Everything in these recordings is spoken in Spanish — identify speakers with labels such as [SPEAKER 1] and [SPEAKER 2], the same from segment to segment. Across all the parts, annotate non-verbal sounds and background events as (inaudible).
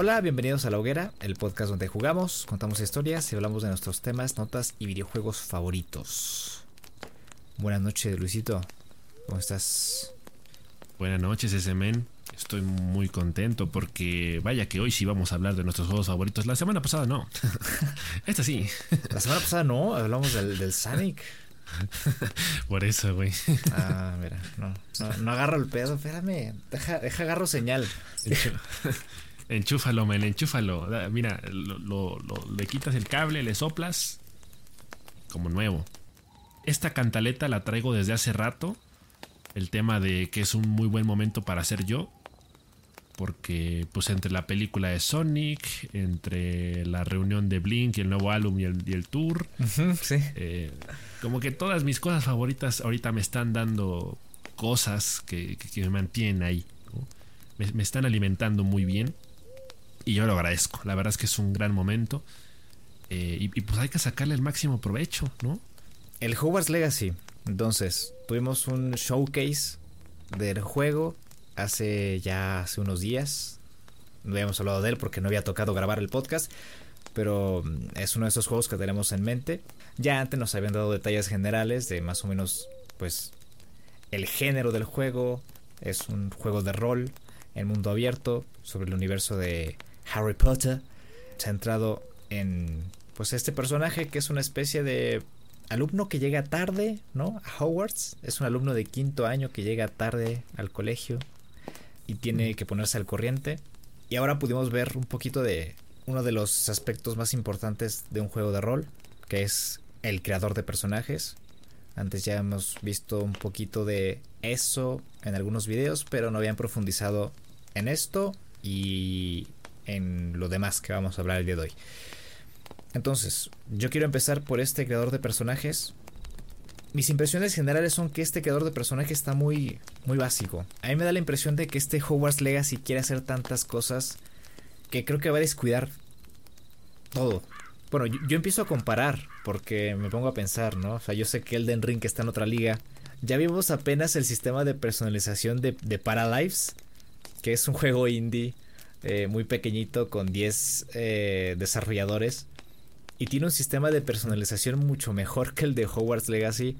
[SPEAKER 1] Hola, bienvenidos a La Hoguera, el podcast donde jugamos, contamos historias y hablamos de nuestros temas, notas y videojuegos favoritos. Buenas noches, Luisito. ¿Cómo estás?
[SPEAKER 2] Buenas noches, ese men. Estoy muy contento porque vaya que hoy sí vamos a hablar de nuestros juegos favoritos. La semana pasada no. (laughs) Esta sí.
[SPEAKER 1] La semana pasada no, hablamos del, del Sonic. (laughs)
[SPEAKER 2] Por eso, güey.
[SPEAKER 1] Ah, mira, no, no, agarro el pedo, espérame, deja, deja agarro señal.
[SPEAKER 2] Enchúfalo, men, enchúfalo. Mira, lo, le quitas el cable, le soplas como nuevo. Esta cantaleta la traigo desde hace rato. El tema de que es un muy buen momento para ser yo. Porque pues entre la película de Sonic, entre la reunión de Blink y el nuevo álbum y el, tour. sí. Eh, como que todas mis cosas favoritas ahorita me están dando cosas que, me mantienen ahí. Me, están alimentando muy bien. Y yo lo agradezco. La verdad es que es un gran momento. Eh, y, pues hay que sacarle el máximo provecho, ¿no?
[SPEAKER 1] El Hogwarts Legacy. Entonces, tuvimos un showcase del juego hace ya hace unos días. No habíamos hablado de él porque no había tocado grabar el podcast. Pero mm, es uno de esos juegos que tenemos en mente. Ya antes nos habían dado detalles generales de más o menos, pues, el género del juego. Es un juego de rol en mundo abierto sobre el universo de Harry Potter. Centrado en, pues, este personaje que es una especie de alumno que llega tarde, ¿no? A Hogwarts. Es un alumno de quinto año que llega tarde al colegio y tiene que ponerse al corriente. Y ahora pudimos ver un poquito de uno de los aspectos más importantes de un juego de rol, que es el creador de personajes. Antes ya hemos visto un poquito de eso en algunos videos, pero no habían profundizado en esto y en lo demás que vamos a hablar el día de hoy. Entonces, yo quiero empezar por este creador de personajes. Mis impresiones generales son que este creador de personajes está muy, muy básico. A mí me da la impresión de que este Hogwarts Legacy quiere hacer tantas cosas que creo que va a descuidar todo. Bueno, yo, empiezo a comparar porque me pongo a pensar, ¿no? O sea, yo sé que Elden Ring está en otra liga. Ya vimos apenas el sistema de personalización de, de Paralives, que es un juego indie eh, muy pequeñito con 10 eh, desarrolladores. Y tiene un sistema de personalización mucho mejor que el de Hogwarts Legacy.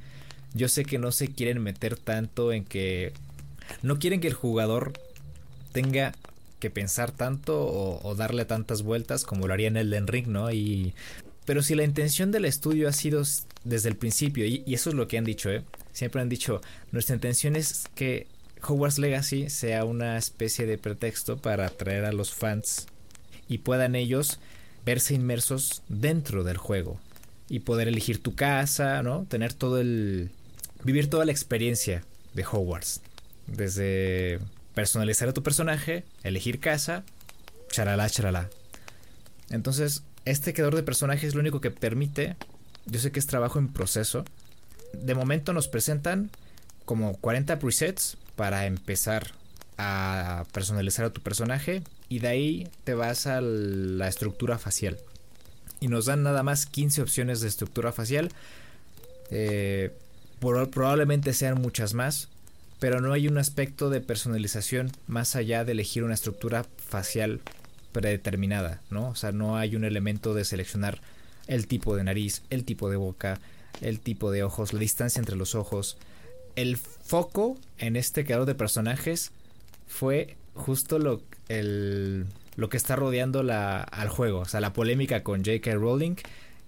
[SPEAKER 1] Yo sé que no se quieren meter tanto en que... No quieren que el jugador tenga que pensar tanto o, darle tantas vueltas como lo haría en Elden Ring, ¿no? Y, pero si la intención del estudio ha sido desde el principio, y, eso es lo que han dicho, ¿eh? Siempre han dicho, nuestra intención es que Hogwarts Legacy sea una especie de pretexto para atraer a los fans y puedan ellos verse inmersos dentro del juego y poder elegir tu casa, ¿no? Tener todo el... vivir toda la experiencia de Hogwarts. Desde personalizar a tu personaje, elegir casa, charalá, charalá. Entonces, este creador de personajes es lo único que permite, yo sé que es trabajo en proceso. De momento nos presentan como 40 presets para empezar a personalizar a tu personaje y de ahí te vas a la estructura facial. Y nos dan nada más 15 opciones de estructura facial. Eh, probablemente sean muchas más, pero no hay un aspecto de personalización más allá de elegir una estructura facial predeterminada, ¿no? O sea, no hay un elemento de seleccionar el tipo de nariz, el tipo de boca, el tipo de ojos, la distancia entre los ojos. El foco en este creador de personajes fue justo lo, lo que está rodeando la, al juego, o sea, la polémica con J.K. Rowling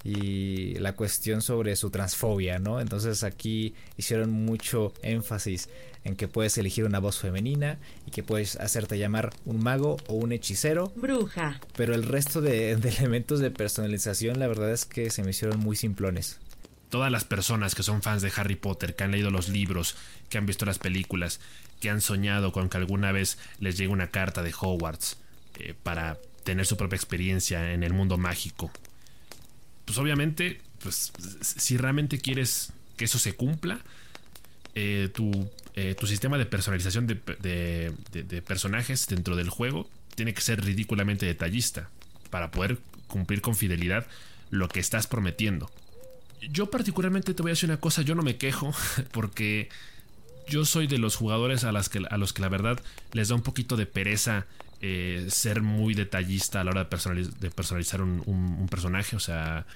[SPEAKER 1] y la cuestión sobre su transfobia, ¿no? Entonces aquí hicieron mucho énfasis en que puedes elegir una voz femenina y que puedes hacerte llamar un mago o un hechicero.
[SPEAKER 3] Bruja.
[SPEAKER 1] Pero el resto de, (laughs) elementos de personalización la verdad es que se me hicieron muy simplones.
[SPEAKER 2] Todas las personas que son fans de Harry Potter, que han leído los libros, que han visto las películas, que han soñado con que alguna vez les llegue una carta de Hogwarts eh, para tener su propia experiencia en el mundo mágico. Pues obviamente, pues si realmente quieres que eso se cumpla, eh, eh, tu, sistema de personalización de, personajes dentro del juego tiene que ser ridículamente detallista para poder cumplir con fidelidad lo que estás prometiendo. Yo particularmente te voy a decir una cosa, yo no me quejo (laughs) porque yo soy de los jugadores a, las que, a los que la verdad les da un poquito de pereza eh, ser muy detallista a la hora de, personalizar un, personaje. O sea,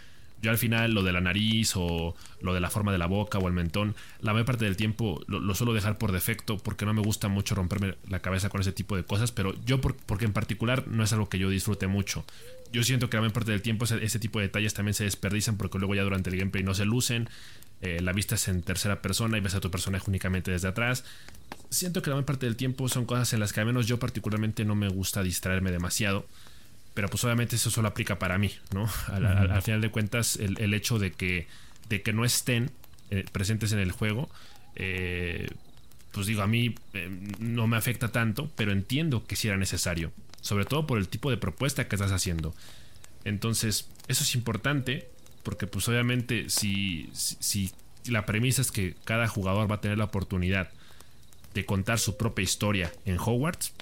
[SPEAKER 2] yo al final lo de la nariz o lo de la forma de la boca o el mentón, la mayor parte del tiempo lo, suelo dejar por defecto porque no me gusta mucho romperme la cabeza con ese tipo de cosas, pero yo porque en particular no es algo que yo disfrute mucho. Yo siento que la mayor parte del tiempo ese, tipo de detalles también se desperdician porque luego ya durante el gameplay no se lucen. Eh, la vista es en tercera persona y ves a tu personaje únicamente desde atrás siento que la mayor parte del tiempo son cosas en las que al menos yo particularmente no me gusta distraerme demasiado. Pero pues obviamente eso solo aplica para mí, ¿no? Al, final de cuentas, el, hecho de que, de que no estén eh, presentes en el juego, eh, pues digo, a mí eh, no me afecta tanto, pero entiendo que sí era necesario. Sobre todo por el tipo de propuesta que estás haciendo. Entonces, eso es importante, porque pues obviamente si, si la premisa es que cada jugador va a tener la oportunidad de contar su propia historia en Hogwarts,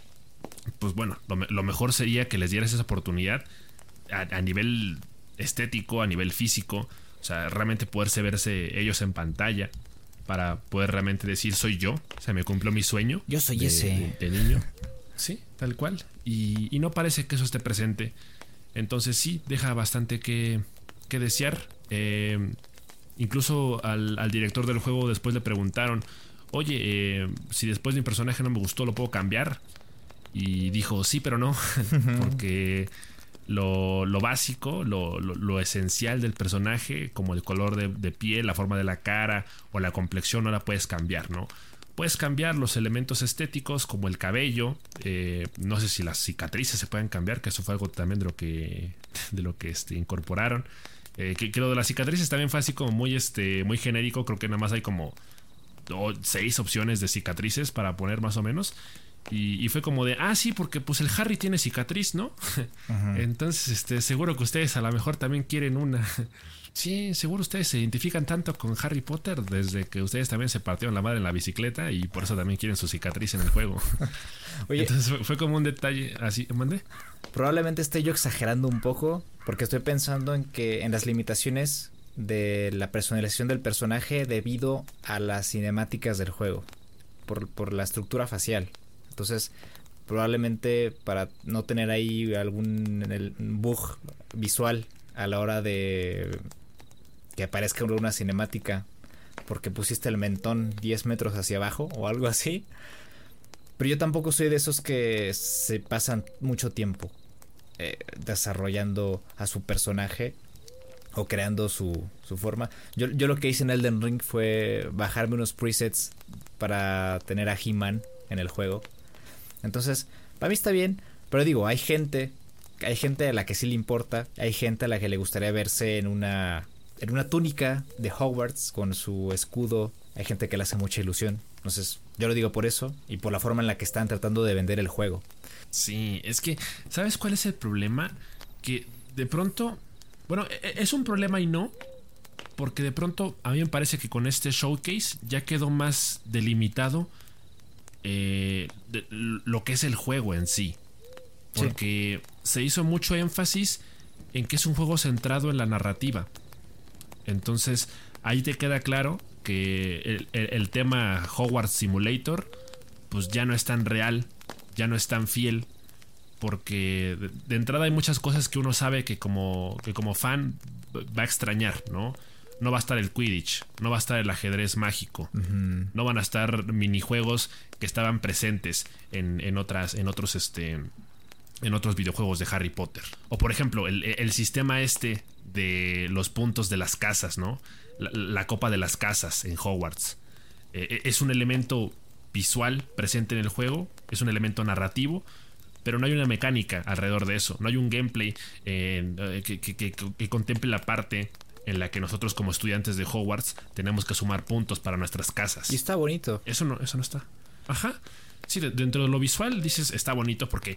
[SPEAKER 2] pues bueno, lo, mejor sería que les dieras esa oportunidad a, nivel estético, a nivel físico, o sea, realmente poderse verse ellos en pantalla para poder realmente decir soy yo, o sea, me cumplió mi sueño.
[SPEAKER 1] Yo soy ese.
[SPEAKER 2] De, niño. (laughs) Sí, tal cual. Y, no parece que eso esté presente. Entonces sí, deja bastante que, que desear. Eh, incluso al, al, director del juego después le preguntaron, oye, eh, si después mi personaje no me gustó, ¿lo puedo cambiar? Y dijo, sí, pero no, (laughs) porque lo, básico, lo, esencial del personaje, como el color de, piel, la forma de la cara o la complexión, no la puedes cambiar, ¿no? Puedes cambiar los elementos estéticos como el cabello, eh, no sé si las cicatrices se pueden cambiar, que eso fue algo también de lo que, (laughs) de lo que este, incorporaron. Eh, que, que, lo de las cicatrices también fue así como muy, este, muy genérico, creo que nada más hay como seis opciones de cicatrices para poner más o menos. Y, fue como de, ah, sí, porque pues el Harry tiene cicatriz, ¿no? Entonces, este, seguro que ustedes a lo mejor también quieren una. (laughs) sí, seguro ustedes se identifican tanto con Harry Potter desde que ustedes también se partieron la madre en la bicicleta y por eso también quieren su cicatriz en el juego. (laughs) Entonces fue, como un detalle así, ¿mandé?
[SPEAKER 1] Probablemente esté yo exagerando un poco porque estoy pensando en que en las limitaciones de la personalización del personaje debido a las cinemáticas del juego, por, la estructura facial. Entonces, probablemente para no tener ahí algún bug visual a la hora de que aparezca una cinemática porque pusiste el mentón 10 metros hacia abajo o algo así. Pero yo tampoco soy de esos que se pasan mucho tiempo eh, desarrollando a su personaje o creando su, su forma. Yo, yo, lo que hice en Elden Ring fue bajarme unos presets para tener a He-Man en el juego. Entonces, para mí está bien, pero digo, hay gente, hay gente a la que sí le importa, hay gente a la que le gustaría verse en una en una túnica de Hogwarts con su escudo, hay gente que le hace mucha ilusión. Entonces, yo lo digo por eso y por la forma en la que están tratando de vender el juego.
[SPEAKER 2] Sí, es que ¿sabes cuál es el problema? Que de pronto bueno, e, e, es un problema y no, porque de pronto a mí me parece que con este showcase ya quedó más delimitado eh, lo que es el juego en sí. Porque se hizo mucho énfasis en que es un juego centrado en la narrativa. Entonces ahí te queda claro que el, tema Hogwarts Simulator pues ya no es tan real, ya no es tan fiel porque de, entrada hay muchas cosas que uno sabe que como, que como fan va a extrañar, ¿no? No va a estar el Quidditch, no va a estar el ajedrez mágico, no van a estar minijuegos que estaban presentes en, otras, en otros, este, en otros videojuegos de Harry Potter. O por ejemplo, el, sistema este de los puntos de las casas, ¿no? La, copa de las casas en Hogwarts. E, e, es un elemento visual presente en el juego, es un elemento narrativo, pero no hay una mecánica alrededor de eso, no hay un gameplay eh, que, contemple la parte en la que nosotros como estudiantes de Hogwarts tenemos que sumar puntos para nuestras casas.
[SPEAKER 1] Y está bonito.
[SPEAKER 2] Eso no, eso no está. Ajá. Sí, dentro de lo visual dices está bonito porque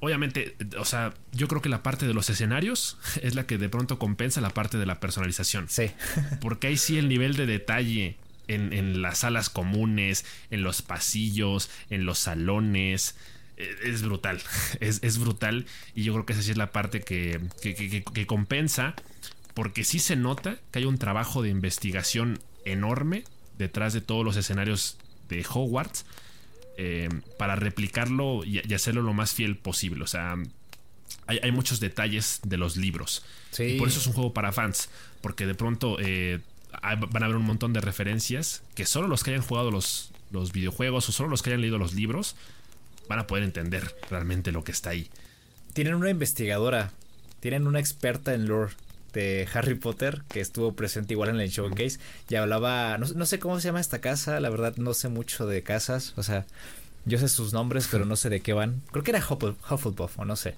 [SPEAKER 2] obviamente, o sea, yo creo que la parte de los escenarios (laughs) es la que de pronto compensa la parte de la personalización.
[SPEAKER 1] Sí. (laughs)
[SPEAKER 2] porque ahí sí el nivel de detalle en, en las salas comunes, en los pasillos, en los salones, eh, es brutal. (laughs) Es, brutal. Y yo creo que esa sí es la parte que, que, compensa. Porque sí se nota que hay un trabajo de investigación enorme detrás de todos los escenarios de Hogwarts. eh, para replicarlo y, hacerlo lo más fiel posible. O sea, hay, muchos detalles de los libros. Y por eso es un juego para fans. Porque de pronto eh, van a haber un montón de referencias que solo los que hayan jugado los, los videojuegos o solo los que hayan leído los libros van a poder entender realmente lo que está ahí.
[SPEAKER 1] Tienen una investigadora, tienen una experta en lore de Harry Potter que estuvo presente igual en el showcase y hablaba, no, sé cómo se llama esta casa, la verdad no sé mucho de casas, o sea, yo sé sus nombres pero no sé de qué van. Creo que era Hufflepuff o no sé.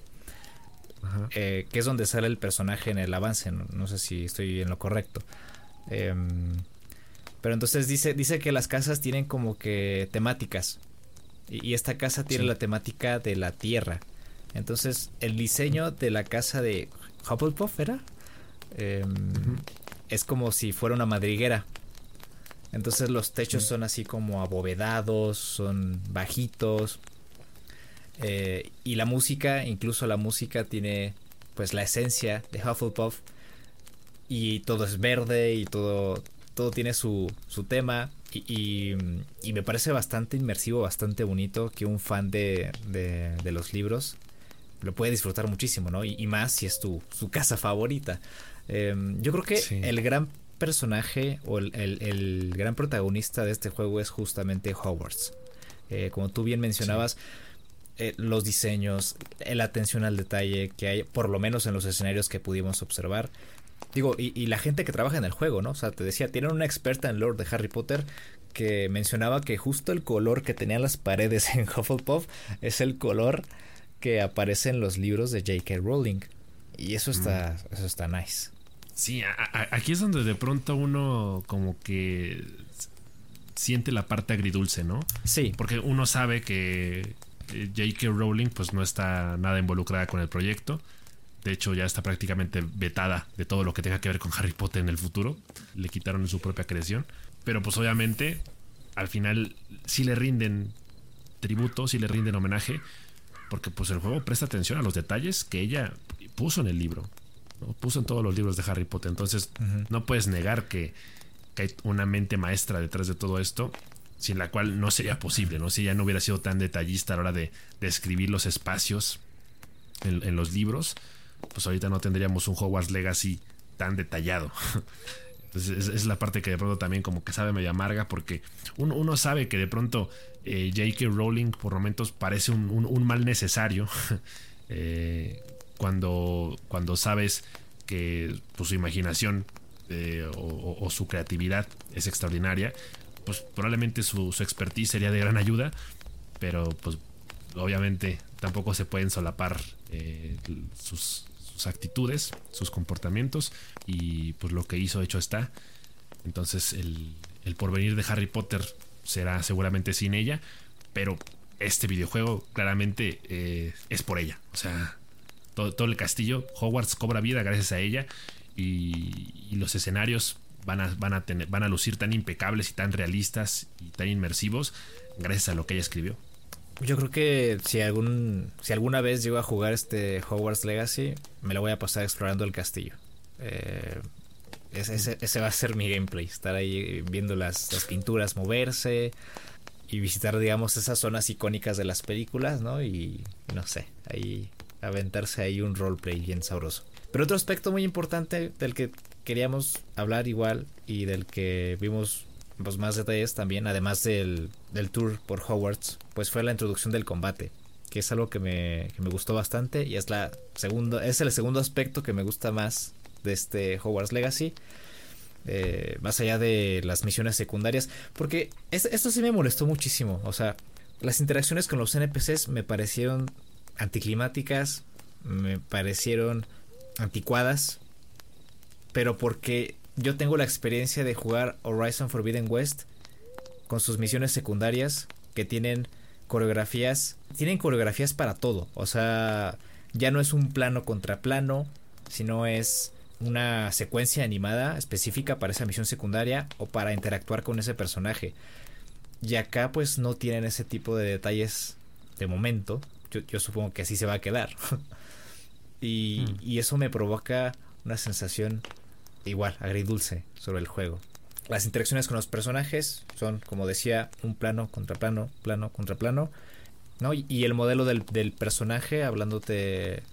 [SPEAKER 1] Eh, que es donde sale el personaje en el avance, no, sé si estoy en lo correcto. Em, pero entonces dice, dice que las casas tienen como que temáticas. Y, esta casa tiene la temática de la tierra. Entonces, el diseño de la casa de Hufflepuff era Em, es como si fuera una madriguera. Entonces los techos son así como abovedados, son bajitos. Eh, y la música, incluso la música tiene pues la esencia de Hufflepuff. Y todo es verde y todo, todo tiene su, su tema. Y, y, me parece bastante inmersivo, bastante bonito que un fan de, de, de los libros lo puede disfrutar muchísimo, ¿no? Y, y, más si es tu su casa favorita. Em, yo creo que el gran personaje o el, gran protagonista de este juego es justamente Hogwarts. Eh, como tú bien mencionabas, eh, los diseños, la atención al detalle que hay, por lo menos en los escenarios que pudimos observar. Digo, y, la gente que trabaja en el juego, ¿no? O sea, te decía, tienen una experta en lore de Harry Potter que mencionaba que justo el color que tenían las paredes (laughs) en Hufflepuff es el color que aparece en los libros de J.K. Rowling. Y eso está, mm. eso está nice.
[SPEAKER 2] Sí, aquí es donde de pronto uno como que siente la parte agridulce, ¿no?
[SPEAKER 1] Sí.
[SPEAKER 2] Porque uno sabe que eh, J.K. Rowling pues no está nada involucrada con el proyecto. De hecho, ya está prácticamente vetada de todo lo que tenga que ver con Harry Potter en el futuro. Le quitaron su propia creación. Pero pues obviamente, al final sí le rinden tributo, sí le rinden homenaje. Porque pues el juego presta atención a los detalles que ella puso en el libro. Puso en todos los libros de Harry Potter. Entonces, no puedes negar que, hay una mente maestra detrás de todo esto, sin la cual no sería posible, ¿no? Si ella no hubiera sido tan detallista a la hora de, describir los espacios en, los libros, pues ahorita no tendríamos un Hogwarts Legacy tan detallado. (laughs) Entonces, es, la parte que de pronto también como que sabe medio amarga, porque uno, sabe que de pronto eh, J.K. Rowling por momentos parece un, mal necesario. (laughs) eh, cuando, cuando sabes que su imaginación eh, o, su creatividad es extraordinaria, pues probablemente su, expertise sería de gran ayuda, pero pues obviamente tampoco se pueden solapar eh, sus, actitudes, sus comportamientos y pues lo que hizo hecho está. Entonces el, el porvenir de Harry Potter será seguramente sin ella, pero este videojuego claramente eh, es por ella. O sea, todo, el castillo. Hogwarts cobra vida gracias a ella y, los escenarios van a, van, a van a lucir tan impecables y tan realistas y tan inmersivos gracias a lo que ella escribió.
[SPEAKER 1] Yo creo que si algún si alguna vez llego a jugar este Hogwarts Legacy, me lo voy a pasar explorando el castillo. Eh, ese, va a ser mi gameplay, estar ahí viendo las, las, pinturas moverse y visitar, digamos, esas zonas icónicas de las películas, ¿no? Y no sé, ahí aventarse ahí un roleplay bien sabroso. Pero otro aspecto muy importante del que queríamos hablar igual y del que vimos pues, más detalles también, además del, del tour por Hogwarts, pues fue la introducción del combate, que es algo que me, que me gustó bastante y es, la segundo, es el segundo aspecto que me gusta más de este Hogwarts Legacy. Eh, más allá de las misiones secundarias, porque esto sí me molestó muchísimo, o sea, las interacciones con los NPCs me parecieron anticlimáticas, me parecieron anticuadas, pero porque yo tengo la experiencia de jugar Horizon Forbidden West con sus misiones secundarias que tienen coreografías, tienen coreografías para todo, o sea, ya no es un plano contra plano, sino es una secuencia animada específica para esa misión secundaria o para interactuar con ese personaje. Y acá pues no tienen ese tipo de detalles de momento yo, supongo que así se va a quedar. (laughs) y, hmm. y eso me provoca una sensación igual, agridulce sobre el juego. Las interacciones con los personajes son, como decía, un plano contra plano, plano contra plano. ¿no? Y, el modelo del, del, personaje hablándote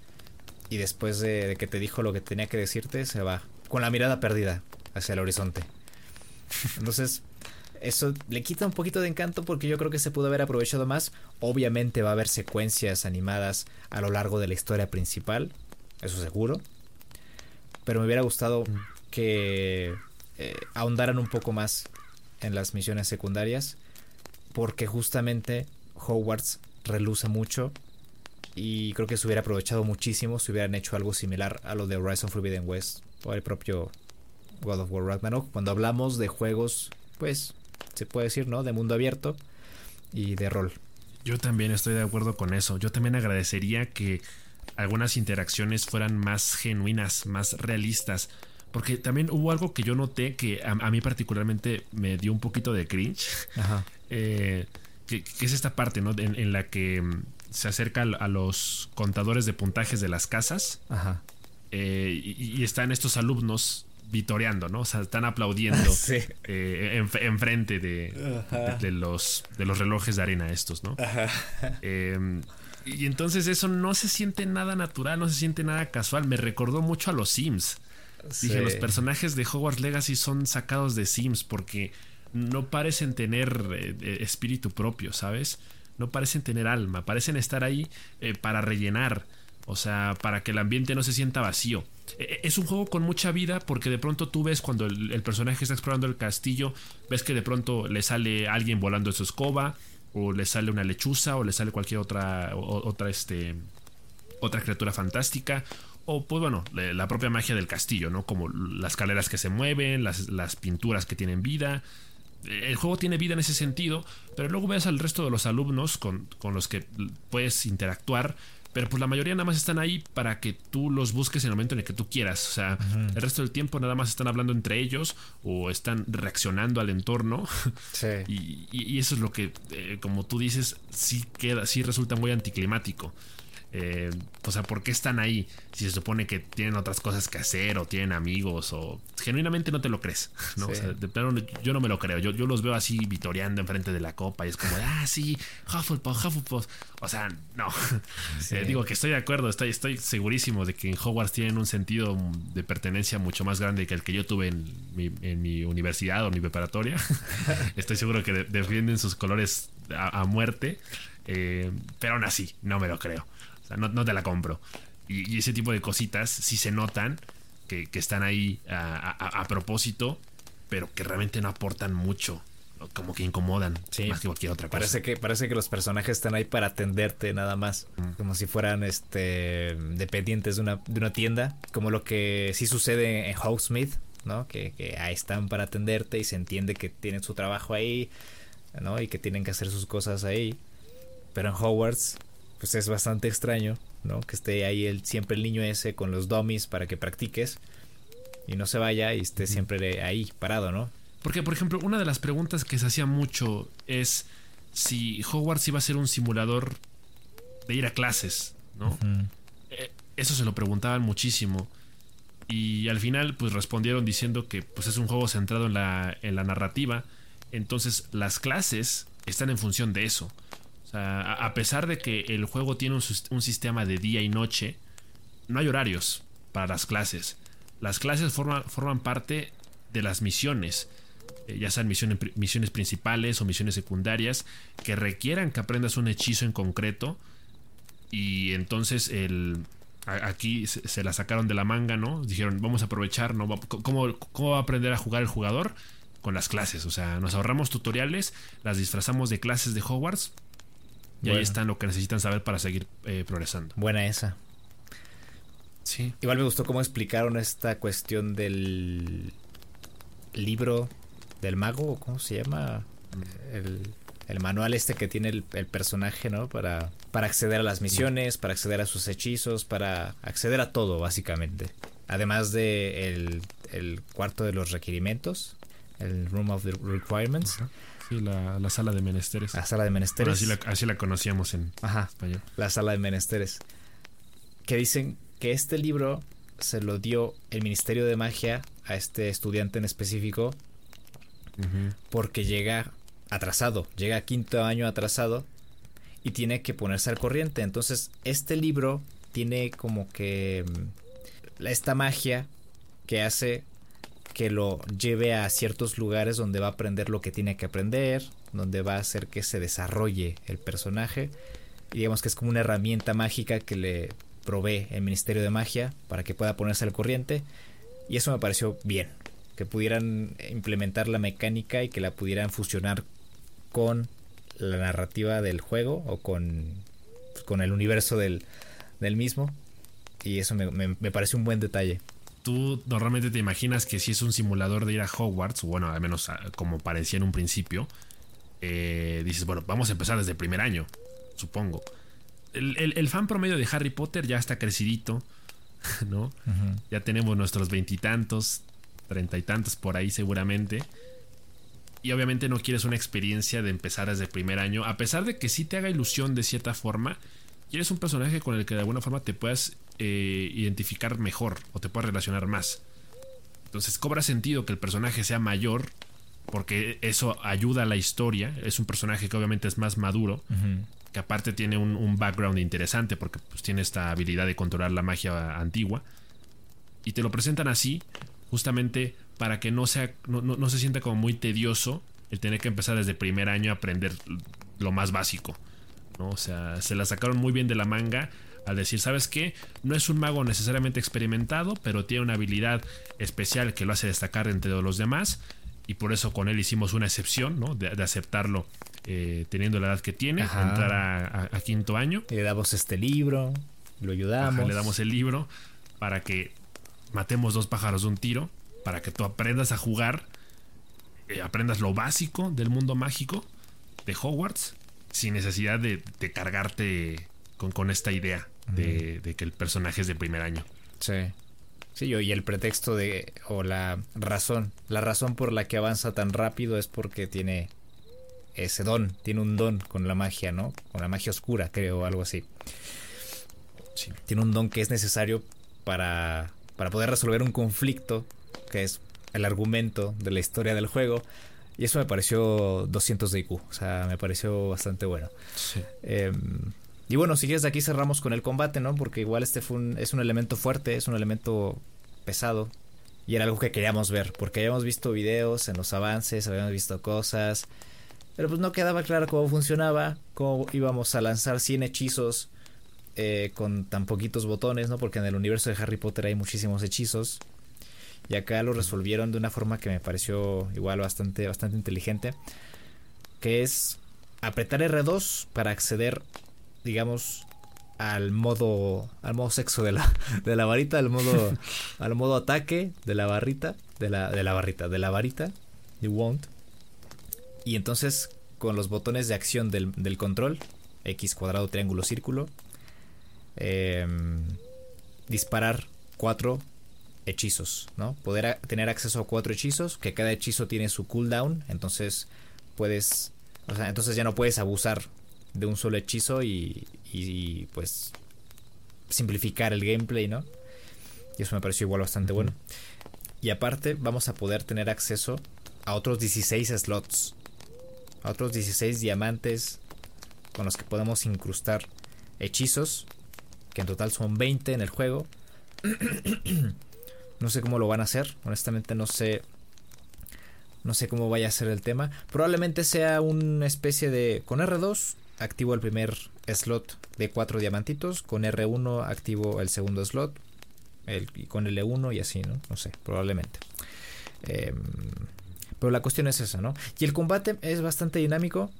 [SPEAKER 1] y después de, que te dijo lo que tenía que decirte, se va con la mirada perdida hacia el horizonte. (laughs) Entonces, eso le quita un poquito de encanto porque yo creo que se pudo haber aprovechado más. Obviamente va a haber secuencias animadas a lo largo de la historia principal, eso seguro. Pero me hubiera gustado que eh, ahondaran un poco más en las misiones secundarias porque justamente Hogwarts reluce mucho y creo que se hubiera aprovechado muchísimo si hubieran hecho algo similar a lo de Horizon Forbidden West o el propio God of War Ragnarok. Cuando hablamos de juegos, pues se puede decir, ¿no? De mundo abierto y de rol.
[SPEAKER 2] Yo también estoy de acuerdo con eso. Yo también agradecería que algunas interacciones fueran más genuinas, más realistas. Porque también hubo algo que yo noté que a, mí particularmente me dio un poquito de cringe. Ajá. (laughs) Eh, que, es esta parte, ¿no? En, la que mm, se acerca a los contadores de puntajes de las casas. Ajá. Eh, y, están estos alumnos vitoreando, ¿no? O sea, están (laughs) aplaudiendo eh, en, frente de, los, de los relojes de arena estos, ¿no? Em, y entonces eso no se siente nada natural, no se siente nada casual. Me recordó mucho a los Sims. Dije, los personajes de Hogwarts Legacy son sacados de Sims porque no parecen tener eh, eh, espíritu propio, ¿sabes? No parecen tener alma, parecen estar ahí para rellenar o sea, para que el ambiente no se sienta vacío. E, e, es un juego con mucha vida porque de pronto tú ves cuando el, personaje está explorando el castillo, ves que de pronto le sale alguien volando en su escoba, o le sale una lechuza, o le sale cualquier otra, otra, este, otra criatura fantástica, o pues bueno, la propia magia del castillo, ¿no? Como las escaleras que se mueven, las, las pinturas que tienen vida. El juego tiene vida en ese sentido, pero luego ves al resto de los alumnos con, con los que puedes interactuar pero pues la mayoría nada más están ahí para que tú los busques en el momento en el que tú quieras. O sea, el resto del tiempo nada más están hablando entre ellos o están reaccionando al entorno. Sí. (laughs) Y, eso es lo que, eh, como tú dices, sí queda, sí resulta muy anticlimático. Eh, o sea, ¿por qué están ahí? Si se supone que tienen otras cosas que hacer o tienen amigos o genuinamente no te lo crees, (laughs) ¿no? O sea, de plano, yo no me lo creo. Yo, yo los veo así vitoreando enfrente de la copa y es como, ah, sí, Hufflepuff, Hufflepuff. O sea, no. (laughs) Eh, digo que estoy de acuerdo, estoy, estoy segurísimo de que en Hogwarts tienen un sentido de pertenencia mucho más grande que el que yo tuve en mi, en mi universidad o mi preparatoria. (laughs) estoy seguro que defienden sus colores a, muerte. Eh, pero aún así, no me lo creo. O sea, no, te la compro. Y, ese tipo de cositas sí se notan que, están ahí a, propósito, pero que realmente no aportan mucho. Como que incomodan más que cualquier otra cosa.
[SPEAKER 1] Parece que, parece que los personajes están ahí para atenderte nada más. Como si fueran este dependientes de una, de una tienda. Como lo que sí sucede en Hogsmeade, ¿no? Que, que ahí están para atenderte y se entiende que tienen su trabajo ahí, ¿no? Y que tienen que hacer sus cosas ahí. Pero en Hogwarts pues es bastante extraño, ¿no? Que esté ahí el, siempre el niño ese con los dummies para que practiques y no se vaya y esté siempre ahí parado, ¿no?
[SPEAKER 2] Porque, por ejemplo, una de las preguntas que se hacía mucho es si Hogwarts iba a ser un simulador de ir a clases, ¿no? Eh, eso se lo preguntaban muchísimo. Y al final, pues respondieron diciendo que pues, es un juego centrado en la, en la narrativa. Entonces, las clases están en función de eso a pesar de que el juego tiene un, sistema de día y noche, no hay horarios para las clases. Las clases forman parte de las misiones, eh, ya sean misiones, misiones principales o misiones secundarias, que requieran que aprendas un hechizo en concreto. Y entonces el, aquí se, la sacaron de la manga, ¿no? Dijeron, vamos a aprovechar, ¿no? ¿Cómo, ¿Cómo, va a aprender a jugar el jugador? Con las clases, o sea, nos ahorramos tutoriales, las disfrazamos de clases de Hogwarts y ahí están lo que necesitan saber para seguir eh, progresando.
[SPEAKER 1] Buena esa. Sí. Igual me gustó cómo explicaron esta cuestión del libro del mago, ¿cómo se llama? El, manual este que tiene el, personaje, ¿no? Para, para acceder a las misiones, para acceder a sus hechizos, para acceder a todo, básicamente. Además de el, cuarto de los requerimientos, el Room of the Requirements.
[SPEAKER 2] Sí, la, sala de menesteres.
[SPEAKER 1] La sala de menesteres.
[SPEAKER 2] Así la, conocíamos en español.
[SPEAKER 1] La sala de menesteres. Que dicen que este libro se lo dio el Ministerio de Magia a este estudiante en específico porque llega atrasado, llega quinto año atrasado y tiene que ponerse al corriente. Entonces, este libro tiene como que mm, esta magia que hace que lo lleve a ciertos lugares donde va a aprender lo que tiene que aprender, donde va a hacer que se desarrolle el personaje. Y digamos que es como una herramienta mágica que le provee el Ministerio de Magia para que pueda ponerse al corriente. Y eso me pareció bien, que pudieran implementar la mecánica y que la pudieran fusionar con la narrativa del juego o con, con el universo del, del mismo. Y eso me, me, parece un buen detalle.
[SPEAKER 2] Tú normalmente te imaginas que si es un simulador de ir a Hogwarts, bueno, al menos ah, como parecía en un principio, eh, dices, bueno, vamos a empezar desde el primer año, supongo. El, fan promedio de Harry Potter ya está crecidito, (laughs) ¿no? Ya tenemos nuestros veintitantos, treinta y tantos por ahí seguramente. Y obviamente no quieres una experiencia de empezar desde el primer año, a pesar de que sí te haga ilusión de cierta forma, quieres un personaje con el que de alguna forma te puedas eh, identificar mejor o te puedas relacionar más. Entonces cobra sentido que el personaje sea mayor porque eso ayuda a la historia. Es un personaje que obviamente es más maduro, que aparte tiene un, background interesante porque pues, tiene esta habilidad de controlar la magia antigua. Y te lo presentan así, justamente para que no, sea, no, se sienta como muy tedioso el tener que empezar desde primer año a aprender lo más básico. ¿No? O sea, se la sacaron muy bien de la manga al decir, ¿sabes qué? No es un mago necesariamente experimentado, pero tiene una habilidad especial que lo hace destacar entre los demás y por eso con él hicimos una excepción, ¿no? De, aceptarlo eh, teniendo la edad que tiene, entrar a, quinto año.
[SPEAKER 1] le damos este libro, lo ayudamos.
[SPEAKER 2] le damos el libro para que matemos dos pájaros de un tiro, para que tú aprendas a jugar, eh, aprendas lo básico del mundo mágico de Hogwarts, sin necesidad de, cargarte con, con, esta idea de, de que el personaje es de primer año.
[SPEAKER 1] Sí. Sí, y el pretexto de, o la razón, la razón por la que avanza tan rápido es porque tiene ese don, tiene un don con la magia, ¿no? Con la magia oscura, creo, algo así. Sí. Tiene un don que es necesario para, para poder resolver un conflicto, que es el argumento de la historia del juego. Y eso me pareció 200 de IQ, o sea, me pareció bastante bueno. Sí. Em, y bueno, si quieres de aquí cerramos con el combate, ¿no? Porque igual este fue un, es un elemento fuerte, es un elemento pesado. Y era algo que queríamos ver, porque habíamos visto videos en los avances, habíamos visto cosas. Pero pues no quedaba claro cómo funcionaba, cómo íbamos a lanzar 100 hechizos eh, con tan poquitos botones, ¿no? Porque en el universo de Harry Potter hay muchísimos hechizos. Y acá lo resolvieron de una forma que me pareció igual bastante, bastante inteligente. Que es apretar R2 para acceder digamos, al modo al modo sexo de la, (laughs) de la varita, al modo al modo ataque de la barrita, de la, de la barrita, de la varita, de won't. Y entonces con los botones de acción del, del control, X cuadrado, triángulo, círculo, em, disparar cuatro hechizos, ¿no? Poder tener acceso a cuatro hechizos, que cada hechizo tiene su cooldown, entonces puedes, o sea, entonces ya no puedes abusar de un solo hechizo y, y pues simplificar el gameplay, ¿no? Y eso me pareció igual bastante bueno. Y aparte vamos a poder tener acceso a otros 16 slots. A otros 16 diamantes con los que podemos incrustar hechizos. Que en total son 20 en el juego. (clears throat) (coughs) no sé cómo lo van a hacer. Honestamente no sé. No sé cómo vaya a ser el tema. Probablemente sea una especie de... Con R2 activo el primer slot de 4 diamantitos, con R1 activo el segundo slot, el, con L1 y así, ¿no? No sé, probablemente. Em, pero la cuestión es esa, ¿no? Y el combate es bastante dinámico.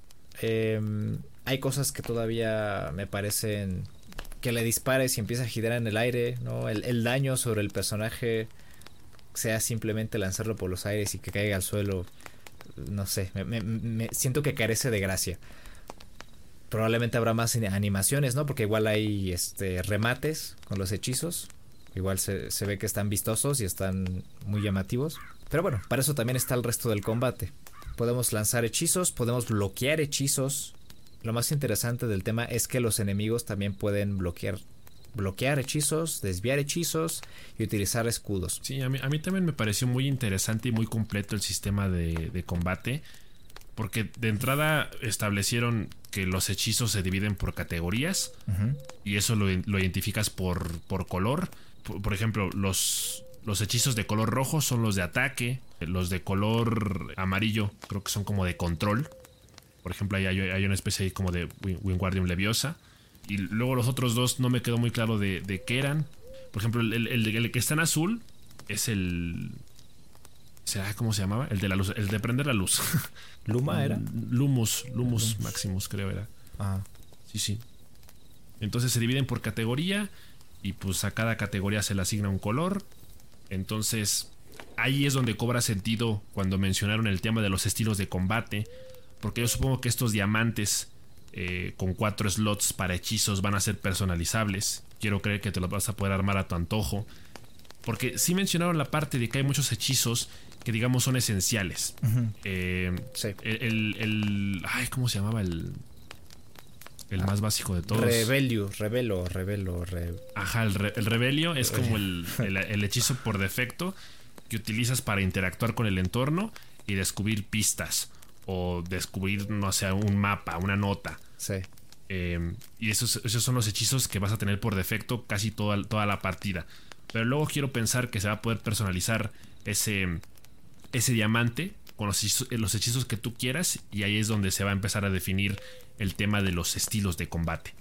[SPEAKER 1] Em, hay cosas que todavía me parecen que le dispares y empieza a girar en el aire, ¿no? El, daño sobre el personaje sea simplemente lanzarlo por los aires y que caiga al suelo. No sé, me siento que carece de gracia probablemente habrá más animaciones, ¿no? Porque igual hay este remates con los hechizos. Igual se, ve que están vistosos y están muy llamativos. Pero bueno, para eso también está el resto del combate. Podemos lanzar hechizos, podemos bloquear hechizos. Lo más interesante del tema es que los enemigos también pueden bloquear bloquear hechizos, desviar hechizos y utilizar escudos.
[SPEAKER 2] Sí, a mí, a mí también me pareció muy interesante y muy completo el sistema de, de combate. Porque de entrada establecieron que los hechizos se dividen por categorías. Y eso lo, lo identificas por, por color. Por, por, ejemplo, los, los hechizos de color rojo son los de ataque. Los de color amarillo creo que son como de control. Por ejemplo, hay, hay una especie como de Wingardium Leviosa. Y luego los otros dos no me quedó muy claro de, de qué eran. Por ejemplo, el, el, el, que está en azul es el. ¿Será cómo se llamaba? El de la luz, el de prender la luz. (laughs)
[SPEAKER 1] ¿Luma era?
[SPEAKER 2] Lumus, Lumus Maximus, creo era.
[SPEAKER 1] Ah.
[SPEAKER 2] Sí, sí. Entonces se dividen por categoría. Y pues a cada categoría se le asigna un color. Entonces, ahí es donde cobra sentido cuando mencionaron el tema de los estilos de combate. Porque yo supongo que estos diamantes eh, con cuatro slots para hechizos van a ser personalizables. Quiero creer que te los vas a poder armar a tu antojo. Porque sí mencionaron la parte de que hay muchos hechizos que digamos son esenciales.
[SPEAKER 1] Uh -huh.
[SPEAKER 2] eh,
[SPEAKER 1] Sí.
[SPEAKER 2] el, el, Ay, ¿cómo se llamaba? El. El más básico de todos.
[SPEAKER 1] Rebelio, revelo, revelo, re...
[SPEAKER 2] Ajá, el, re, el rebelio es como (laughs) el, el hechizo por defecto que utilizas para interactuar con el entorno y descubrir pistas o descubrir, no sé, un mapa, una nota.
[SPEAKER 1] Sí.
[SPEAKER 2] Eh, y esos, esos, son los hechizos que vas a tener por defecto casi toda, toda, la partida. Pero luego quiero pensar que se va a poder personalizar ese, ese diamante con los hechizos, los hechizos, que tú quieras y ahí es donde se va a empezar a definir el tema de los estilos de combate.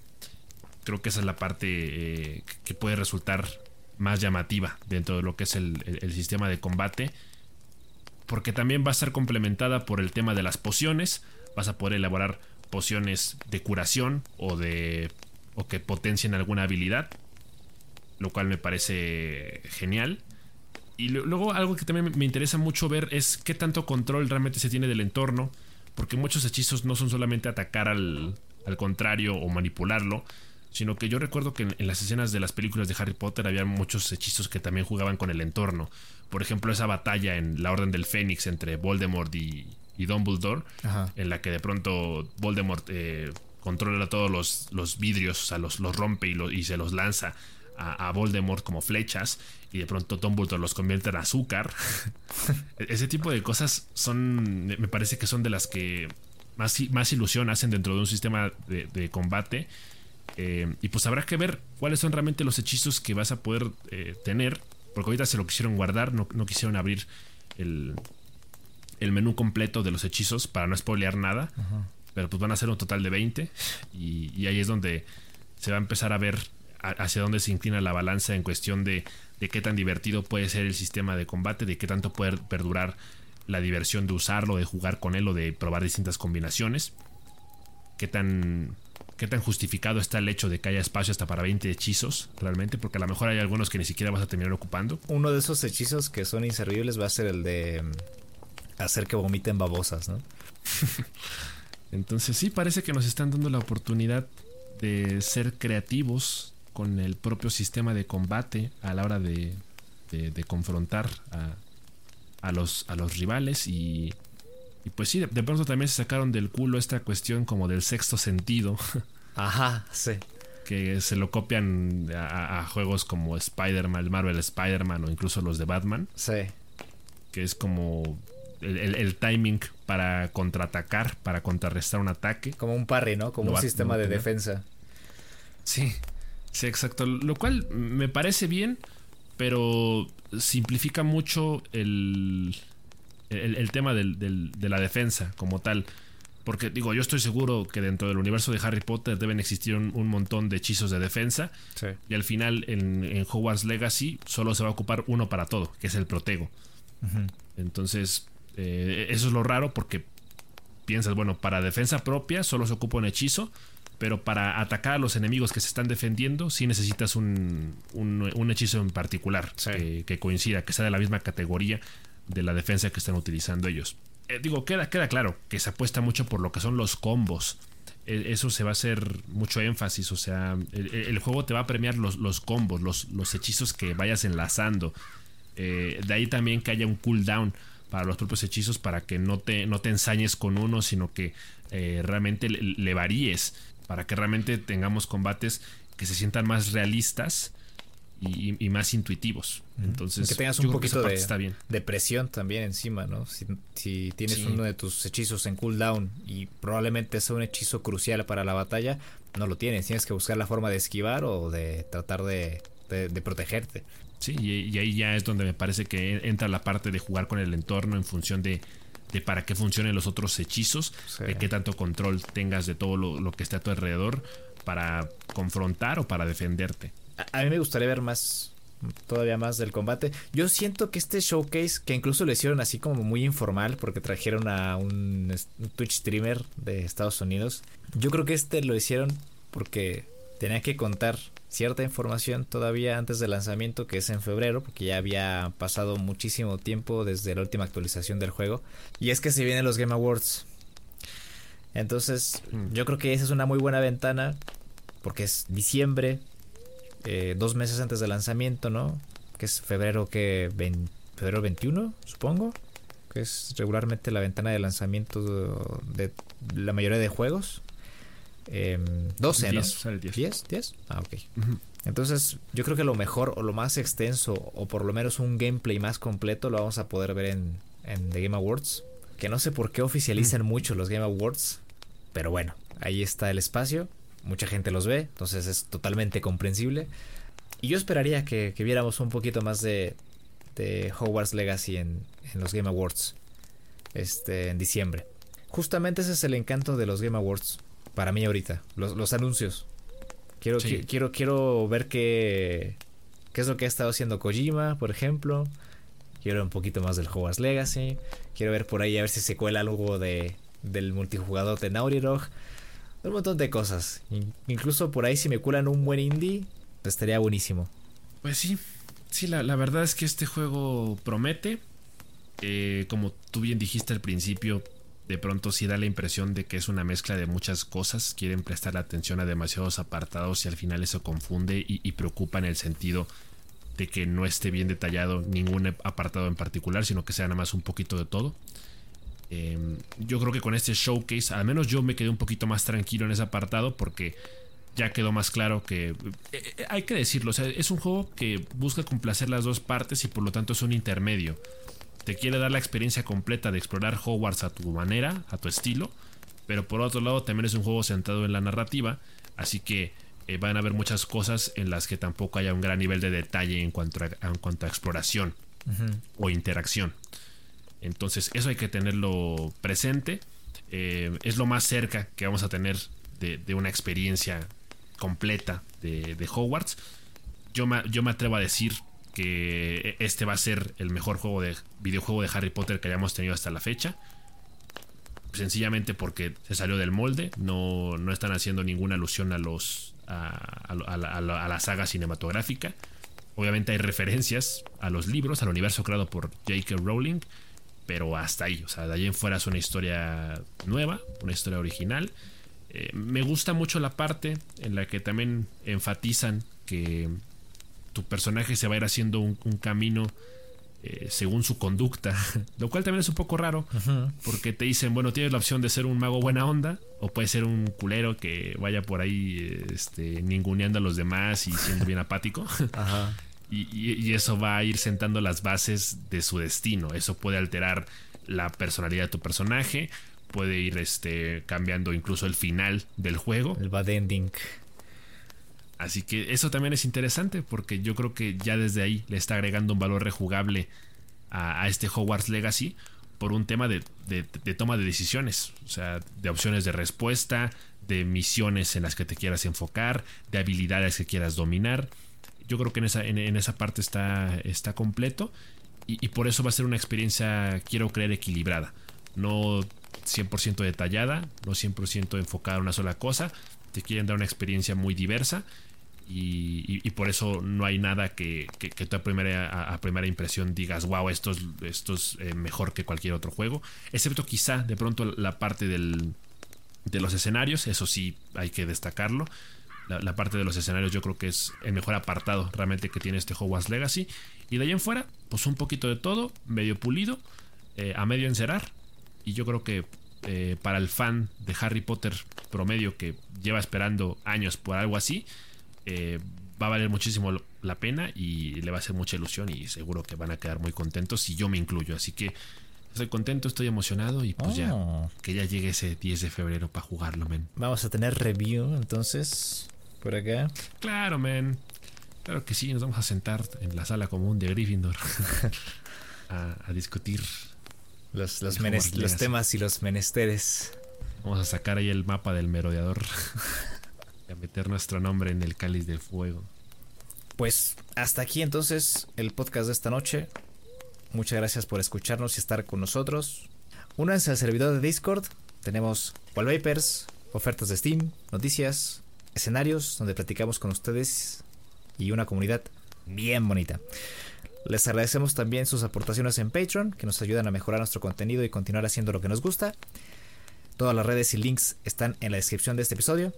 [SPEAKER 2] Creo que esa es la parte eh, que puede resultar más llamativa dentro de lo que es el, el, el sistema de combate porque también va a estar complementada por el tema de las pociones. Vas a poder elaborar pociones de curación o de o que potencien alguna habilidad, lo cual me parece genial. Y luego algo que también me interesa mucho ver es qué tanto control realmente se tiene del entorno, porque muchos hechizos no son solamente atacar al, al contrario o manipularlo, sino que yo recuerdo que en, en, las escenas de las películas de Harry Potter había muchos hechizos que también jugaban con el entorno. Por ejemplo, esa batalla en la Orden del Fénix entre Voldemort y, y Dumbledore,
[SPEAKER 1] Ajá.
[SPEAKER 2] en la que de pronto Voldemort eh, controla todos los, los, vidrios, o sea, los, los rompe y, lo, y, se los lanza a, a, Voldemort como flechas, y de pronto Dumbledore los convierte en azúcar. (laughs) Ese tipo de cosas son, me parece que son de las que más, más ilusión hacen dentro de un sistema de, de combate. Eh, y pues habrá que ver cuáles son realmente los hechizos que vas a poder eh, tener. Porque ahorita se lo quisieron guardar, no, no quisieron abrir el, el, menú completo de los hechizos para no spoilear nada. Pero pues van a ser un total de 20. Y, y, ahí es donde se va a empezar a ver hacia dónde se inclina la balanza en cuestión de, de qué tan divertido puede ser el sistema de combate, de qué tanto puede perdurar la diversión de usarlo, de jugar con él o de probar distintas combinaciones. Qué tan qué tan justificado está el hecho de que haya espacio hasta para 20 hechizos realmente, porque a lo mejor hay algunos que ni siquiera vas a terminar ocupando.
[SPEAKER 1] Uno de esos hechizos que son inservibles va a ser el de mm, hacer que vomiten babosas, ¿no? (laughs)
[SPEAKER 2] Entonces sí, parece que nos están dando la oportunidad de ser creativos con el propio sistema de combate a la hora de, de, de confrontar a, a, los, a los rivales y y pues sí, de, de, pronto también se sacaron del culo esta cuestión como del sexto sentido. (laughs)
[SPEAKER 1] Ajá, sí.
[SPEAKER 2] Que se lo copian a, a juegos como Spider-Man, Marvel Spider-Man o incluso los de Batman.
[SPEAKER 1] Sí.
[SPEAKER 2] Que es como el, el, el, timing para contraatacar, para contrarrestar un ataque.
[SPEAKER 1] Como un parry, ¿no? Como lo un sistema de defensa.
[SPEAKER 2] Sí, sí, exacto. Lo cual me parece bien, pero simplifica mucho el, el, el tema del, del, de la defensa como tal. Porque digo, yo estoy seguro que dentro del universo de Harry Potter deben existir un, un montón de hechizos de defensa.
[SPEAKER 1] Sí.
[SPEAKER 2] Y al final en, en, Hogwarts Legacy solo se va a ocupar uno para todo, que es el protego.
[SPEAKER 1] Uh -huh.
[SPEAKER 2] Entonces, eh, eso es lo raro porque piensas, bueno, para defensa propia solo se ocupa un hechizo. Pero para atacar a los enemigos que se están defendiendo, sí necesitas un, un, un hechizo en particular
[SPEAKER 1] sí.
[SPEAKER 2] que, que coincida, que sea de la misma categoría de la defensa que están utilizando ellos. Eh, digo, queda, queda claro que se apuesta mucho por lo que son los combos. Eh, eso se va a hacer mucho énfasis. O sea, el, juego te va a premiar los, los combos, los, los, hechizos que vayas enlazando. Eh, de ahí también que haya un cooldown para los propios hechizos para que no te, no te ensañes con uno, sino que eh, realmente le, varíes. Para que realmente tengamos combates que se sientan más realistas y, más intuitivos. Entonces,
[SPEAKER 1] que tengas un poquito de, está bien. de presión también encima, ¿no? Si, tienes uno de tus hechizos en cooldown y probablemente sea un hechizo crucial para la batalla, no lo tienes. Tienes que buscar la forma de esquivar o de tratar de, protegerte.
[SPEAKER 2] Sí, y, ahí ya es donde me parece que entra la parte de jugar con el entorno en función de, para qué funcionen los otros hechizos, de qué tanto control tengas de todo lo, lo que está a tu alrededor para confrontar o para defenderte
[SPEAKER 1] a, mí me gustaría ver más, todavía más del combate. Yo siento que este showcase, que incluso lo hicieron así como muy informal, porque trajeron a un, Twitch streamer de Estados Unidos. Yo creo que este lo hicieron porque tenía que contar cierta información todavía antes del lanzamiento, que es en febrero, porque ya había pasado muchísimo tiempo desde la última actualización del juego. Y es que se vienen los Game Awards. Entonces, mm. yo creo que esa es una muy buena ventana, porque es diciembre, eh, dos meses antes del lanzamiento, ¿no? Que es febrero que febrero 21, supongo, que es regularmente la ventana de lanzamiento de la mayoría de juegos. 12, em, ¿no? 10. 10. Ah, ok. Entonces, yo creo que lo mejor o lo más extenso o por lo menos un gameplay más completo lo vamos a poder ver en, en The Game Awards. Que no sé por qué oficializan mucho los Game Awards, pero bueno, ahí está el espacio mucha gente los ve, entonces es totalmente comprensible. Y yo esperaría que, viéramos un poquito más de, de Hogwarts Legacy en, los Game Awards este, en diciembre. Justamente ese es el encanto de los Game Awards para mí ahorita, los, anuncios. Quiero, quiero, quiero ver qué, qué es lo que ha estado haciendo Kojima, por ejemplo. Quiero ver un poquito más del Hogwarts Legacy. Quiero ver por ahí a ver si se cuela algo de, del multijugador de Naughty Dog un montón de cosas. Incluso por ahí si me curan un buen indie, estaría buenísimo.
[SPEAKER 2] Pues sí, sí, la, verdad es que este juego promete. Eh, como tú bien dijiste al principio, de pronto sí da la impresión de que es una mezcla de muchas cosas. Quieren prestar atención a demasiados apartados y al final eso confunde y, y preocupa en el sentido de que no esté bien detallado ningún apartado en particular, sino que sea nada más un poquito de todo. Em, yo creo que con este showcase, al menos yo me quedé un poquito más tranquilo en ese apartado porque ya quedó más claro que eh, eh, hay que decirlo, es un juego que busca complacer las dos partes y por lo tanto es un intermedio. Te quiere dar la experiencia completa de explorar Hogwarts a tu manera, a tu estilo, pero por otro lado también es un juego centrado en la narrativa, así que eh, van a haber muchas cosas en las que tampoco haya un gran nivel de detalle en cuanto a, en cuanto a exploración o interacción. Entonces eso hay que tenerlo presente. Eh, es lo más cerca que vamos a tener de, una experiencia completa de, Hogwarts. Yo me, yo me, atrevo a decir que este va a ser el mejor juego de videojuego de Harry Potter que hayamos tenido hasta la fecha. Sencillamente porque se salió del molde. No, no están haciendo ninguna alusión a los. a, la, saga cinematográfica. Obviamente hay referencias a los libros, al universo creado por J.K. Rowling pero hasta ahí, o sea, de ahí en fuera es una historia nueva, una historia original. Eh, me gusta mucho la parte en la que también enfatizan que tu personaje se va a ir haciendo un, camino eh, según su conducta, (laughs) lo cual también es un poco raro, porque te dicen, bueno, tienes la opción de ser un mago buena onda, o puede ser un culero que vaya por ahí este, ninguneando a los demás y siendo bien apático. Ajá. (laughs) Y, eso va a ir sentando las bases de su destino. Eso puede alterar la personalidad de tu personaje, puede ir este, cambiando incluso el final del juego.
[SPEAKER 1] El bad ending.
[SPEAKER 2] Así que eso también es interesante porque yo creo que ya desde ahí le está agregando un valor rejugable a, este Hogwarts Legacy por un tema de, de, toma de decisiones, o sea, de opciones de respuesta, de misiones en las que te quieras enfocar, de habilidades que quieras dominar yo creo que en esa, en, esa parte está, está completo y, por eso va a ser una experiencia, quiero creer, equilibrada. No 100% detallada, no 100% enfocada en una sola cosa. Te quieren dar una experiencia muy diversa y, por eso no hay nada que, que, a a, primera impresión digas, wow, esto es, esto es eh, mejor que cualquier otro juego. Excepto quizá de pronto la parte del, de los escenarios, eso sí hay que destacarlo la, parte de los escenarios yo creo que es el mejor apartado realmente que tiene este Hogwarts Legacy. Y de ahí en fuera, pues un poquito de todo, medio pulido, eh, a medio encerar. Y yo creo que eh, para el fan de Harry Potter promedio que lleva esperando años por algo así, eh, va a valer muchísimo la pena y le va a hacer mucha ilusión y seguro que van a quedar muy contentos y yo me incluyo. Así que estoy contento, estoy emocionado y pues ya
[SPEAKER 1] Oh.
[SPEAKER 2] que ya llegue ese 10 de febrero para jugarlo, men.
[SPEAKER 1] Vamos a tener review entonces por acá.
[SPEAKER 2] Claro, men. Claro que sí, nos vamos a sentar en la sala común de Gryffindor (laughs) a, a discutir.
[SPEAKER 1] Los, temas y los menesteres.
[SPEAKER 2] Vamos a sacar ahí el mapa del merodeador (laughs) y a meter nuestro nombre en el cáliz del fuego.
[SPEAKER 1] Pues hasta aquí entonces el podcast de esta noche. Muchas gracias por escucharnos y estar con nosotros. Únanse al servidor de Discord. Tenemos wallpapers, ofertas de Steam, noticias, escenarios donde platicamos con ustedes y una comunidad bien bonita. Les agradecemos también sus aportaciones en Patreon que nos ayudan a mejorar nuestro contenido y continuar haciendo lo que nos gusta. Todas las redes y links están en la descripción de este episodio.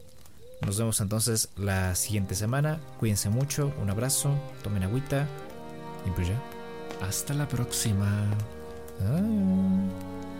[SPEAKER 1] Nos vemos entonces la siguiente semana. Cuídense mucho, un abrazo, tomen agüita y pues ya.
[SPEAKER 2] Hasta la próxima.
[SPEAKER 1] Adiós.